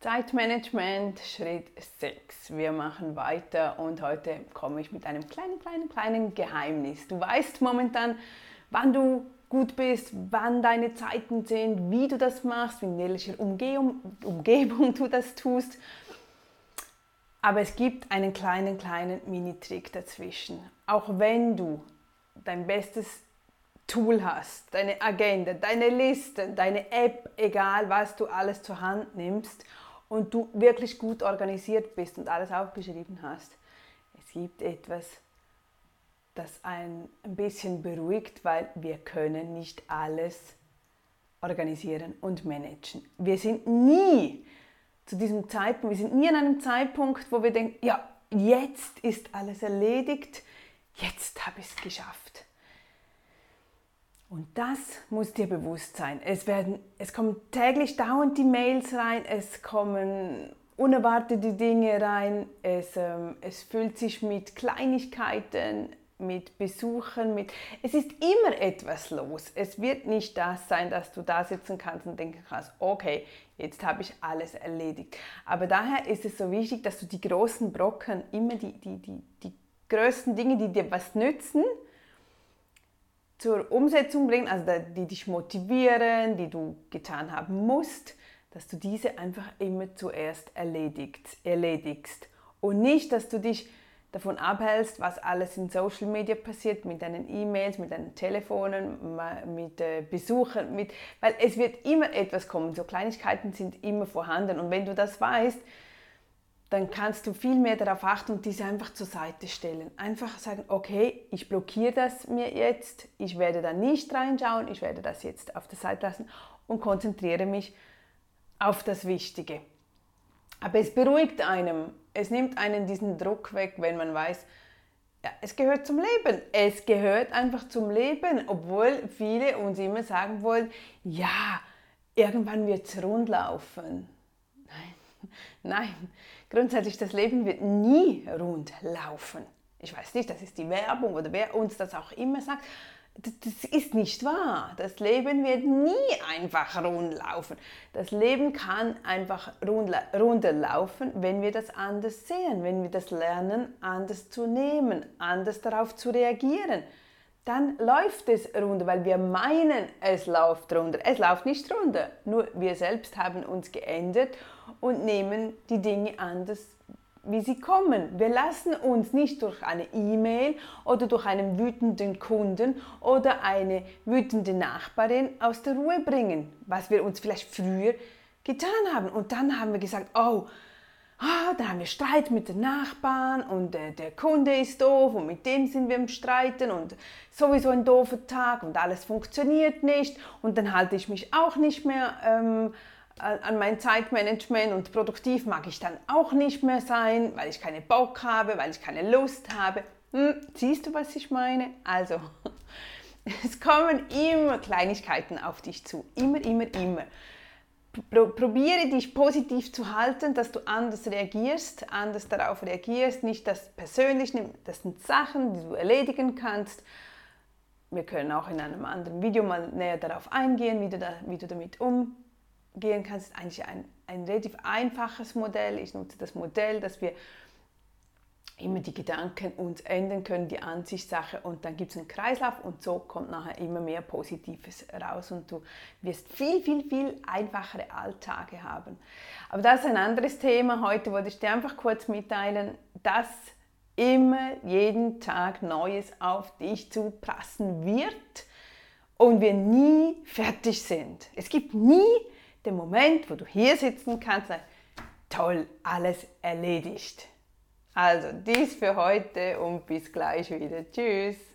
Zeitmanagement Schritt 6. Wir machen weiter und heute komme ich mit einem kleinen, kleinen, kleinen Geheimnis. Du weißt momentan, wann du gut bist, wann deine Zeiten sind, wie du das machst, in welcher Umgebung, Umgebung du das tust. Aber es gibt einen kleinen, kleinen Mini-Trick dazwischen. Auch wenn du dein bestes Tool hast, deine Agenda, deine Liste, deine App, egal was du alles zur Hand nimmst und du wirklich gut organisiert bist und alles aufgeschrieben hast, es gibt etwas, das einen ein bisschen beruhigt, weil wir können nicht alles organisieren und managen. Wir sind nie zu diesem Zeitpunkt, wir sind nie an einem Zeitpunkt, wo wir denken, ja, jetzt ist alles erledigt, jetzt habe ich es geschafft. Und das muss dir bewusst sein. Es, werden, es kommen täglich dauernd die Mails rein, es kommen unerwartete Dinge rein, es, ähm, es füllt sich mit Kleinigkeiten, mit Besuchen, mit... Es ist immer etwas los. Es wird nicht das sein, dass du da sitzen kannst und denken kannst, okay, jetzt habe ich alles erledigt. Aber daher ist es so wichtig, dass du die großen Brocken, immer die, die, die, die größten Dinge, die dir was nützen, zur Umsetzung bringen, also die dich motivieren, die du getan haben musst, dass du diese einfach immer zuerst erledigt, erledigst. Und nicht, dass du dich davon abhältst, was alles in Social Media passiert, mit deinen E-Mails, mit deinen Telefonen, mit äh, Besuchern, mit, weil es wird immer etwas kommen. So Kleinigkeiten sind immer vorhanden. Und wenn du das weißt, dann kannst du viel mehr darauf achten und diese einfach zur Seite stellen. Einfach sagen, okay, ich blockiere das mir jetzt, ich werde da nicht reinschauen, ich werde das jetzt auf der Seite lassen und konzentriere mich auf das Wichtige. Aber es beruhigt einem, es nimmt einen diesen Druck weg, wenn man weiß, ja, es gehört zum Leben. Es gehört einfach zum Leben, obwohl viele uns immer sagen wollen, ja, irgendwann wird es rundlaufen. Nein, nein, Grundsätzlich, das Leben wird nie rund laufen. Ich weiß nicht, das ist die Werbung oder wer uns das auch immer sagt. Das ist nicht wahr. Das Leben wird nie einfach rund laufen. Das Leben kann einfach runterlaufen, wenn wir das anders sehen, wenn wir das lernen, anders zu nehmen, anders darauf zu reagieren. Dann läuft es runter, weil wir meinen, es läuft runter. Es läuft nicht runter. Nur wir selbst haben uns geändert und nehmen die Dinge anders, wie sie kommen. Wir lassen uns nicht durch eine E-Mail oder durch einen wütenden Kunden oder eine wütende Nachbarin aus der Ruhe bringen, was wir uns vielleicht früher getan haben. Und dann haben wir gesagt, oh, ah, da haben wir Streit mit den Nachbarn und äh, der Kunde ist doof und mit dem sind wir im Streiten und sowieso ein doofer Tag und alles funktioniert nicht und dann halte ich mich auch nicht mehr ähm, an mein Zeitmanagement und produktiv mag ich dann auch nicht mehr sein, weil ich keine Bock habe, weil ich keine Lust habe. Hm, siehst du, was ich meine? Also, es kommen immer Kleinigkeiten auf dich zu. Immer, immer, immer. Probiere dich positiv zu halten, dass du anders reagierst, anders darauf reagierst, nicht das persönlich nimmst. Das sind Sachen, die du erledigen kannst. Wir können auch in einem anderen Video mal näher darauf eingehen, wie du, da, wie du damit umgehst gehen kannst, ist eigentlich ein, ein relativ einfaches Modell. Ich nutze das Modell, dass wir immer die Gedanken uns ändern können, die Ansichtssache und dann gibt es einen Kreislauf und so kommt nachher immer mehr Positives raus und du wirst viel, viel, viel einfachere Alltage haben. Aber das ist ein anderes Thema. Heute wollte ich dir einfach kurz mitteilen, dass immer jeden Tag Neues auf dich zu prassen wird und wir nie fertig sind. Es gibt nie der Moment, wo du hier sitzen kannst, toll, alles erledigt. Also dies für heute und bis gleich wieder. Tschüss.